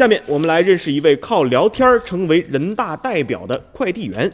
下面我们来认识一位靠聊天儿成为人大代表的快递员。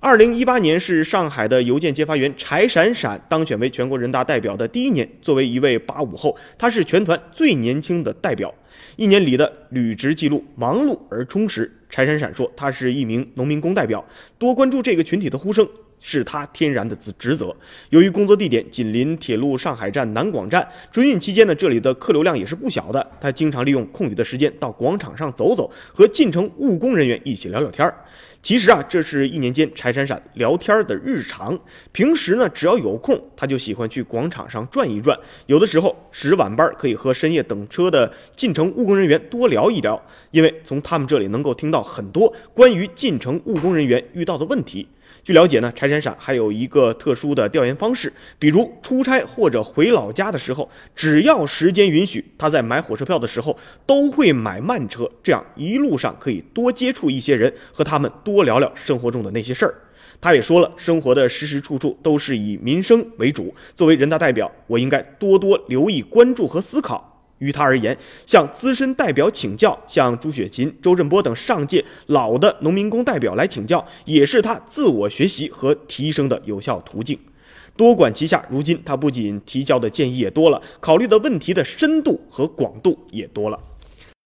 二零一八年是上海的邮件接发员柴闪闪当选为全国人大代表的第一年。作为一位八五后，他是全团最年轻的代表。一年里的履职记录忙碌而充实。柴闪闪说，他是一名农民工代表，多关注这个群体的呼声。是他天然的职职责。由于工作地点紧邻铁路上海站南广站，春运期间呢，这里的客流量也是不小的。他经常利用空余的时间到广场上走走，和进城务工人员一起聊聊天儿。其实啊，这是一年间柴闪闪聊天的日常。平时呢，只要有空，他就喜欢去广场上转一转。有的时候值晚班，可以和深夜等车的进城务工人员多聊一聊，因为从他们这里能够听到很多关于进城务工人员遇到的问题。据了解呢，柴闪闪还有一个特殊的调研方式，比如出差或者回老家的时候，只要时间允许，他在买火车票的时候都会买慢车，这样一路上可以多接触一些人，和他们多聊聊生活中的那些事儿。他也说了，生活的时时处处都是以民生为主，作为人大代表，我应该多多留意、关注和思考。于他而言，向资深代表请教，向朱雪琴、周振波等上届老的农民工代表来请教，也是他自我学习和提升的有效途径。多管齐下，如今他不仅提交的建议也多了，考虑的问题的深度和广度也多了。